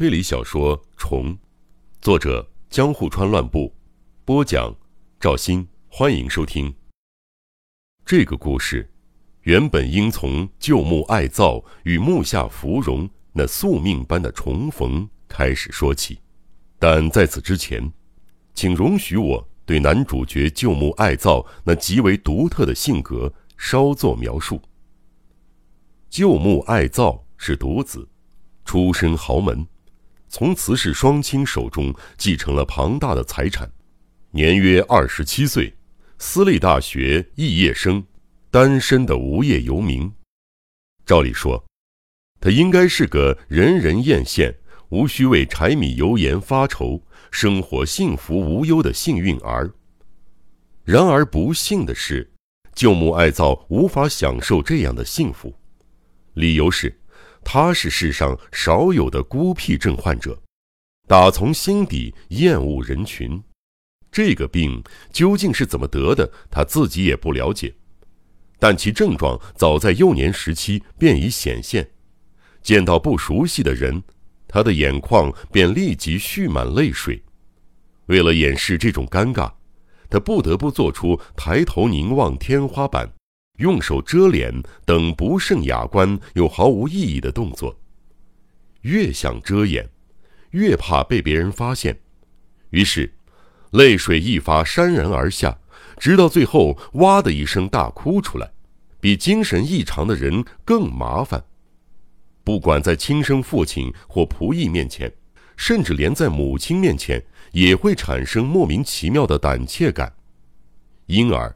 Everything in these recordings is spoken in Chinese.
推理小说《虫》，作者江户川乱步，播讲赵鑫。欢迎收听。这个故事原本应从旧木爱造与木下芙蓉那宿命般的重逢开始说起，但在此之前，请容许我对男主角旧木爱造那极为独特的性格稍作描述。旧木爱造是独子，出身豪门。从慈氏双亲手中继承了庞大的财产，年约二十七岁，私立大学肄业生，单身的无业游民。照理说，他应该是个人人艳羡、无需为柴米油盐发愁、生活幸福无忧的幸运儿。然而不幸的是，舅母爱造无法享受这样的幸福，理由是。他是世上少有的孤僻症患者，打从心底厌恶人群。这个病究竟是怎么得的，他自己也不了解。但其症状早在幼年时期便已显现。见到不熟悉的人，他的眼眶便立即蓄满泪水。为了掩饰这种尴尬，他不得不做出抬头凝望天花板。用手遮脸等不甚雅观又毫无意义的动作，越想遮掩，越怕被别人发现，于是，泪水一发潸然而下，直到最后哇的一声大哭出来，比精神异常的人更麻烦。不管在亲生父亲或仆役面前，甚至连在母亲面前，也会产生莫名其妙的胆怯感，因而。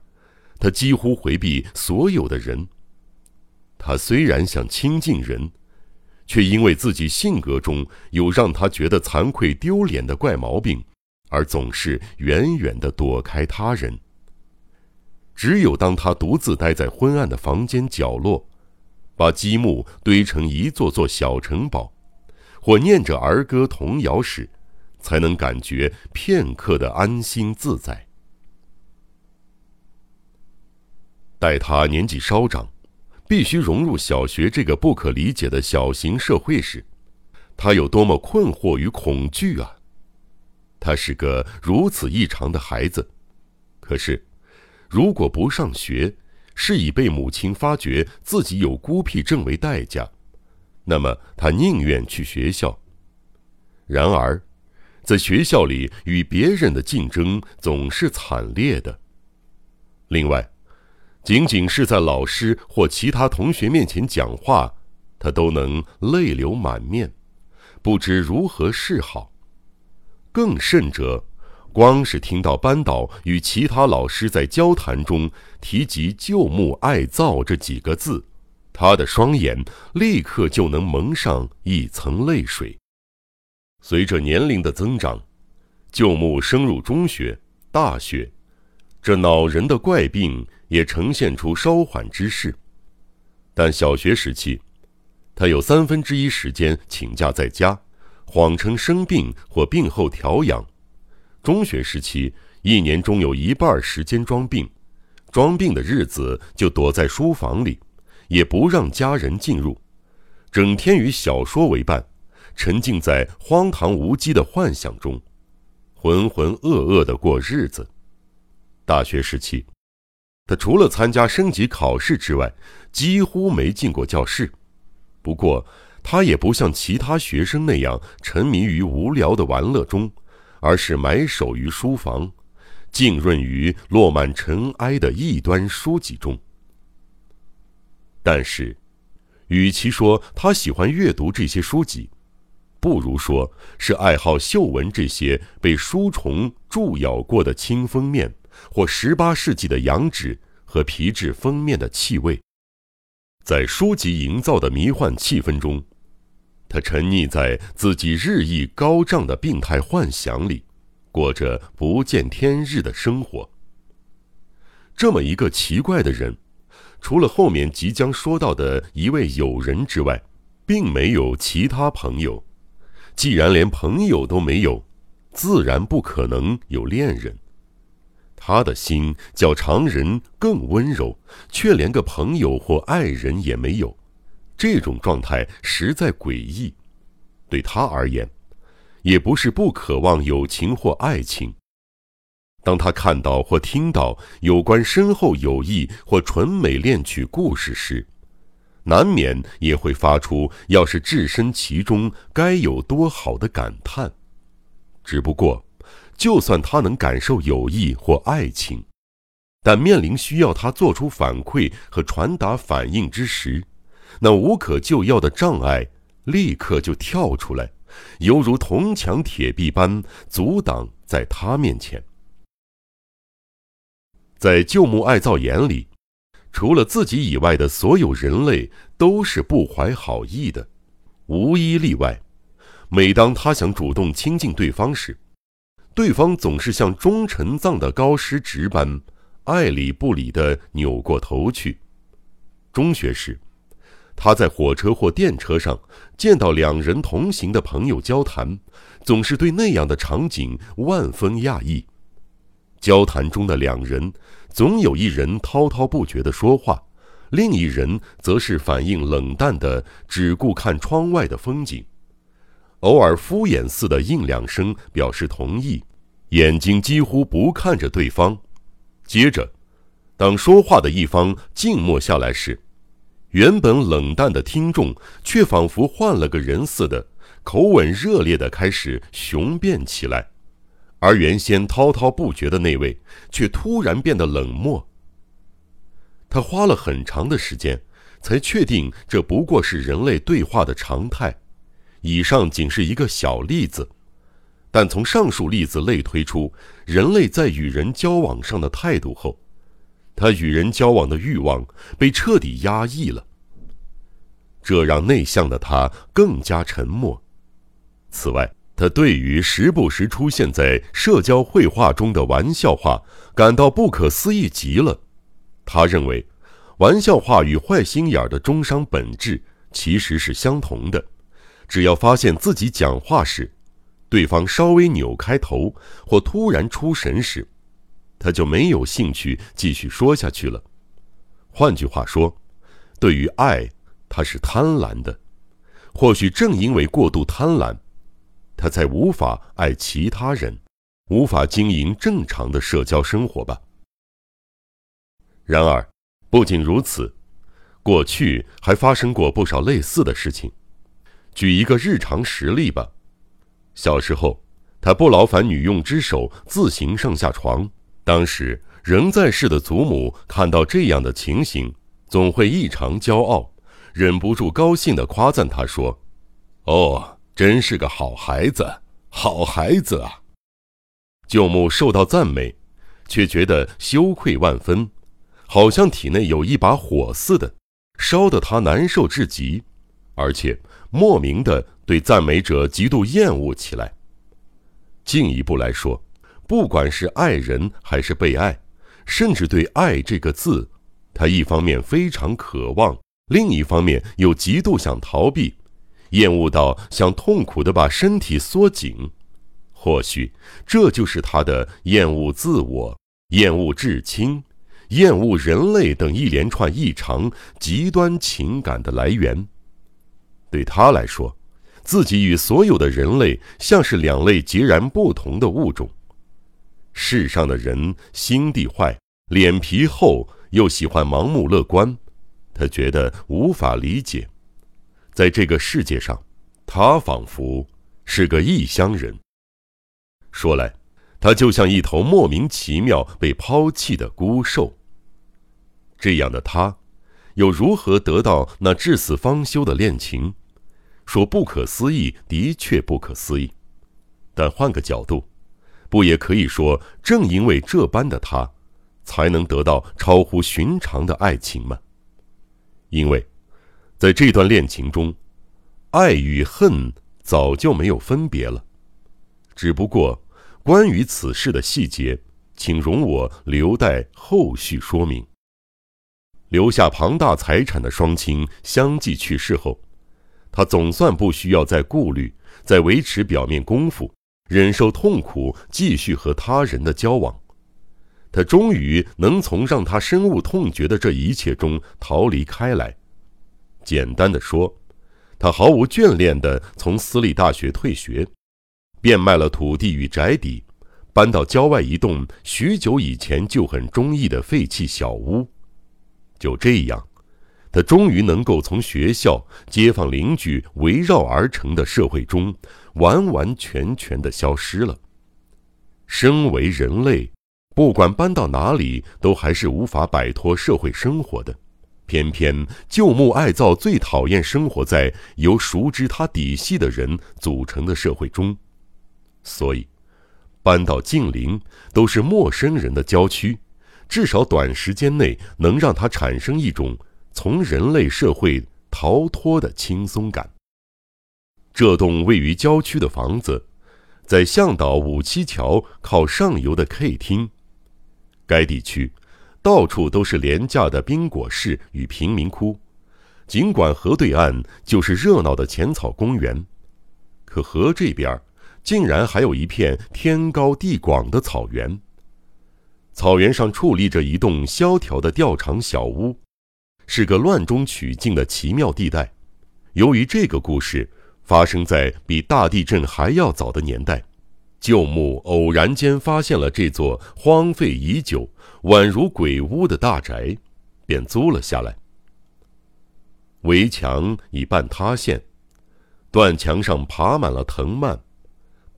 他几乎回避所有的人。他虽然想亲近人，却因为自己性格中有让他觉得惭愧丢脸的怪毛病，而总是远远的躲开他人。只有当他独自待在昏暗的房间角落，把积木堆成一座座小城堡，或念着儿歌童谣时，才能感觉片刻的安心自在。待他年纪稍长，必须融入小学这个不可理解的小型社会时，他有多么困惑与恐惧啊！他是个如此异常的孩子，可是，如果不上学，是以被母亲发觉自己有孤僻症为代价，那么他宁愿去学校。然而，在学校里与别人的竞争总是惨烈的。另外，仅仅是在老师或其他同学面前讲话，他都能泪流满面，不知如何是好。更甚者，光是听到班导与其他老师在交谈中提及“旧木爱造”这几个字，他的双眼立刻就能蒙上一层泪水。随着年龄的增长，旧木升入中学、大学，这恼人的怪病。也呈现出稍缓之势，但小学时期，他有三分之一时间请假在家，谎称生病或病后调养；中学时期，一年中有一半时间装病，装病的日子就躲在书房里，也不让家人进入，整天与小说为伴，沉浸在荒唐无稽的幻想中，浑浑噩噩的过日子。大学时期。他除了参加升级考试之外，几乎没进过教室。不过，他也不像其他学生那样沉迷于无聊的玩乐中，而是埋首于书房，浸润于落满尘埃的异端书籍中。但是，与其说他喜欢阅读这些书籍，不如说是爱好嗅闻这些被书虫蛀咬过的轻封面。或十八世纪的羊脂和皮质封面的气味，在书籍营造的迷幻气氛中，他沉溺在自己日益高涨的病态幻想里，过着不见天日的生活。这么一个奇怪的人，除了后面即将说到的一位友人之外，并没有其他朋友。既然连朋友都没有，自然不可能有恋人。他的心较常人更温柔，却连个朋友或爱人也没有，这种状态实在诡异。对他而言，也不是不渴望友情或爱情。当他看到或听到有关深厚友谊或纯美恋曲故事时，难免也会发出“要是置身其中，该有多好”的感叹。只不过，就算他能感受友谊或爱情，但面临需要他做出反馈和传达反应之时，那无可救药的障碍立刻就跳出来，犹如铜墙铁壁般阻挡在他面前。在旧木爱造眼里，除了自己以外的所有人类都是不怀好意的，无一例外。每当他想主动亲近对方时，对方总是像忠臣藏的高师直般，爱理不理地扭过头去。中学时，他在火车或电车上见到两人同行的朋友交谈，总是对那样的场景万分讶异。交谈中的两人，总有一人滔滔不绝地说话，另一人则是反应冷淡的，只顾看窗外的风景，偶尔敷衍似的应两声表示同意，眼睛几乎不看着对方。接着，当说话的一方静默下来时，原本冷淡的听众却仿佛换了个人似的，口吻热烈的开始雄辩起来。而原先滔滔不绝的那位，却突然变得冷漠。他花了很长的时间，才确定这不过是人类对话的常态。以上仅是一个小例子，但从上述例子类推出人类在与人交往上的态度后，他与人交往的欲望被彻底压抑了。这让内向的他更加沉默。此外，他对于时不时出现在社交绘画中的玩笑话感到不可思议极了。他认为，玩笑话与坏心眼儿的中伤本质其实是相同的。只要发现自己讲话时，对方稍微扭开头或突然出神时，他就没有兴趣继续说下去了。换句话说，对于爱，他是贪婪的。或许正因为过度贪婪。他才无法爱其他人，无法经营正常的社交生活吧。然而，不仅如此，过去还发生过不少类似的事情。举一个日常实例吧。小时候，他不劳烦女佣之手自行上下床。当时仍在世的祖母看到这样的情形，总会异常骄傲，忍不住高兴地夸赞他说：“哦。”真是个好孩子，好孩子啊！舅母受到赞美，却觉得羞愧万分，好像体内有一把火似的，烧得他难受至极，而且莫名的对赞美者极度厌恶起来。进一步来说，不管是爱人还是被爱，甚至对“爱”这个字，他一方面非常渴望，另一方面又极度想逃避。厌恶到想痛苦的把身体缩紧，或许这就是他的厌恶自我、厌恶至亲、厌恶人类等一连串异常极端情感的来源。对他来说，自己与所有的人类像是两类截然不同的物种。世上的人心地坏、脸皮厚，又喜欢盲目乐观，他觉得无法理解。在这个世界上，他仿佛是个异乡人。说来，他就像一头莫名其妙被抛弃的孤兽。这样的他，又如何得到那至死方休的恋情？说不可思议，的确不可思议。但换个角度，不也可以说，正因为这般的他，才能得到超乎寻常的爱情吗？因为。在这段恋情中，爱与恨早就没有分别了。只不过，关于此事的细节，请容我留待后续说明。留下庞大财产的双亲相继去世后，他总算不需要再顾虑、再维持表面功夫、忍受痛苦，继续和他人的交往。他终于能从让他深恶痛绝的这一切中逃离开来。简单的说，他毫无眷恋地从私立大学退学，变卖了土地与宅邸，搬到郊外一栋许久以前就很中意的废弃小屋。就这样，他终于能够从学校、街坊邻居围绕而成的社会中完完全全的消失了。身为人类，不管搬到哪里，都还是无法摆脱社会生活的。偏偏旧木爱造最讨厌生活在由熟知他底细的人组成的社会中，所以搬到近邻都是陌生人的郊区，至少短时间内能让他产生一种从人类社会逃脱的轻松感。这栋位于郊区的房子，在向导五七桥靠上游的 K 厅，该地区。到处都是廉价的宾果室与贫民窟，尽管河对岸就是热闹的浅草公园，可河这边竟然还有一片天高地广的草原。草原上矗立着一栋萧条的吊床小屋，是个乱中取静的奇妙地带。由于这个故事发生在比大地震还要早的年代。旧木偶然间发现了这座荒废已久、宛如鬼屋的大宅，便租了下来。围墙已半塌陷，断墙上爬满了藤蔓，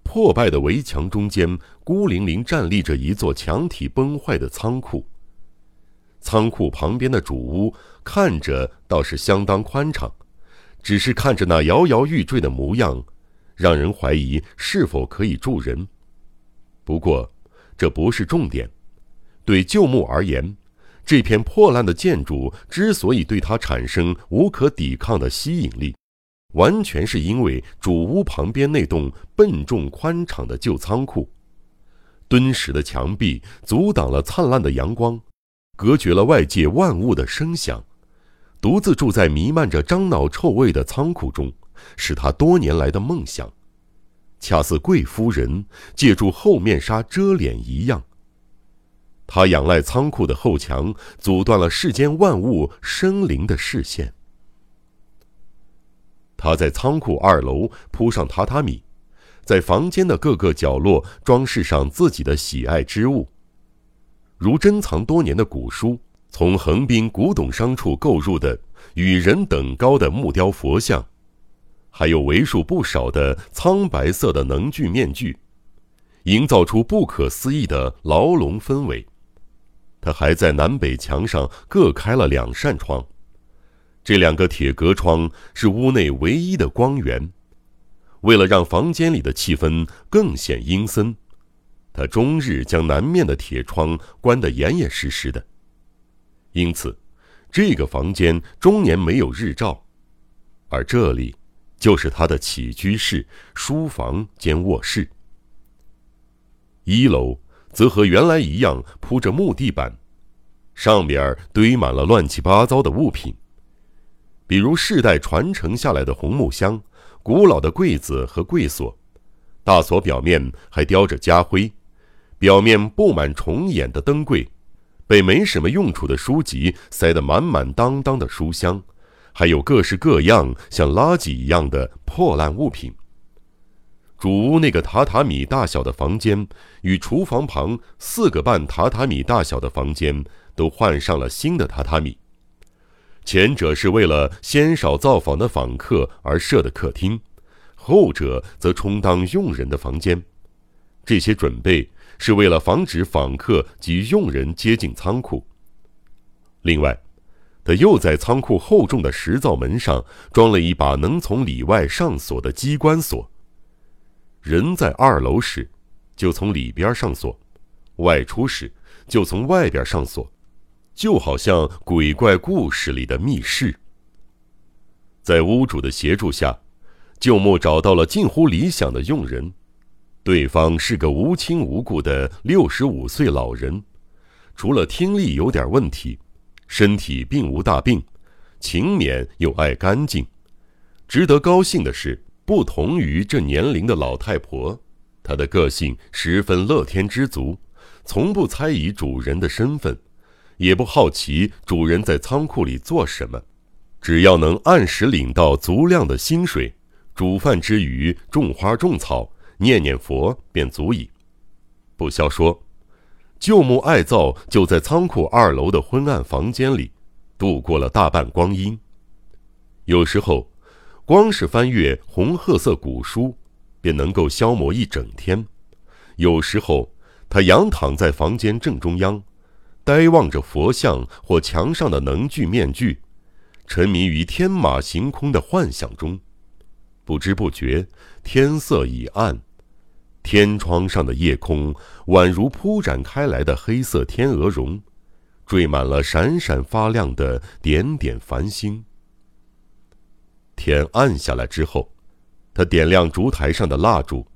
破败的围墙中间孤零零站立着一座墙体崩坏的仓库。仓库旁边的主屋看着倒是相当宽敞，只是看着那摇摇欲坠的模样。让人怀疑是否可以住人。不过，这不是重点。对旧木而言，这片破烂的建筑之所以对他产生无可抵抗的吸引力，完全是因为主屋旁边那栋笨重宽敞的旧仓库。敦实的墙壁阻挡了灿烂的阳光，隔绝了外界万物的声响。独自住在弥漫着樟脑臭味的仓库中。是他多年来的梦想，恰似贵夫人借助厚面纱遮脸一样。他仰赖仓库的后墙，阻断了世间万物生灵的视线。他在仓库二楼铺上榻榻米，在房间的各个角落装饰上自己的喜爱之物，如珍藏多年的古书，从横滨古董商处购入的与人等高的木雕佛像。还有为数不少的苍白色的能剧面具，营造出不可思议的牢笼氛围。他还在南北墙上各开了两扇窗，这两个铁格窗是屋内唯一的光源。为了让房间里的气氛更显阴森，他终日将南面的铁窗关得严严实实的。因此，这个房间终年没有日照，而这里。就是他的起居室、书房兼卧室。一楼则和原来一样铺着木地板，上边堆满了乱七八糟的物品，比如世代传承下来的红木箱、古老的柜子和柜锁，大锁表面还雕着家徽，表面布满重眼的灯柜，被没什么用处的书籍塞得满满当当的书箱。还有各式各样像垃圾一样的破烂物品。主屋那个榻榻米大小的房间与厨房旁四个半榻榻米大小的房间都换上了新的榻榻米，前者是为了鲜少造访的访客而设的客厅，后者则充当佣人的房间。这些准备是为了防止访客及佣人接近仓库。另外。他又在仓库厚重的石造门上装了一把能从里外上锁的机关锁。人在二楼时，就从里边上锁；外出时，就从外边上锁，就好像鬼怪故事里的密室。在屋主的协助下，旧木找到了近乎理想的佣人，对方是个无亲无故的六十五岁老人，除了听力有点问题。身体并无大病，勤勉又爱干净。值得高兴的是，不同于这年龄的老太婆，她的个性十分乐天知足，从不猜疑主人的身份，也不好奇主人在仓库里做什么。只要能按时领到足量的薪水，煮饭之余种花种草，念念佛便足矣。不消说，旧木爱造就在仓库二楼的昏暗房间里度过了大半光阴。有时候，光是翻阅红褐色古书，便能够消磨一整天；有时候，他仰躺在房间正中央，呆望着佛像或墙上的能具面具，沉迷于天马行空的幻想中。不知不觉，天色已暗，天窗上的夜空宛如铺展开来的黑色天鹅绒，缀满了闪闪发亮的点点繁星。天暗下来之后，他点亮烛台上的蜡烛，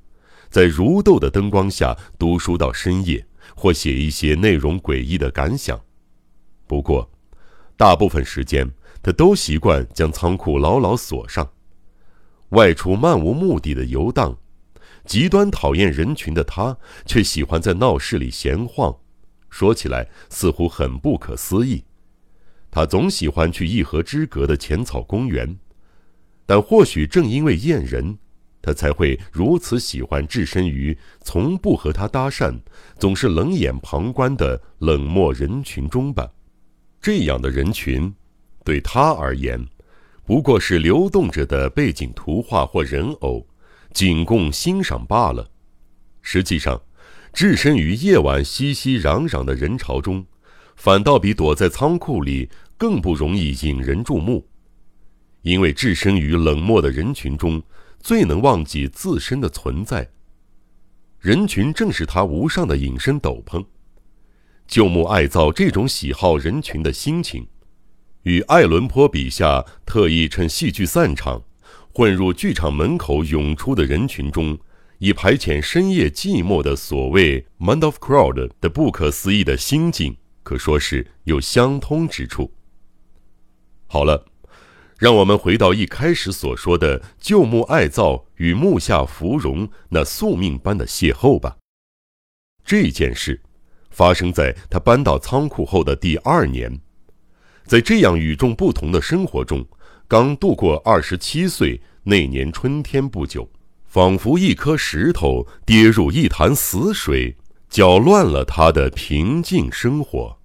在如豆的灯光下读书到深夜，或写一些内容诡异的感想。不过，大部分时间他都习惯将仓库牢牢锁上。外出漫无目的的游荡，极端讨厌人群的他，却喜欢在闹市里闲晃。说起来似乎很不可思议，他总喜欢去一河之隔的浅草公园。但或许正因为厌人，他才会如此喜欢置身于从不和他搭讪、总是冷眼旁观的冷漠人群中吧。这样的人群，对他而言。不过是流动着的背景图画或人偶，仅供欣赏罢了。实际上，置身于夜晚熙熙攘攘的人潮中，反倒比躲在仓库里更不容易引人注目。因为置身于冷漠的人群中，最能忘记自身的存在。人群正是他无上的隐身斗篷。旧木爱造这种喜好人群的心情。与爱伦坡笔下特意趁戏剧散场，混入剧场门口涌出的人群中，以排遣深夜寂寞的所谓 “mind of crowd” 的不可思议的心境，可说是有相通之处。好了，让我们回到一开始所说的旧木爱造与木下芙蓉那宿命般的邂逅吧。这件事发生在他搬到仓库后的第二年。在这样与众不同的生活中，刚度过二十七岁那年春天不久，仿佛一颗石头跌入一潭死水，搅乱了他的平静生活。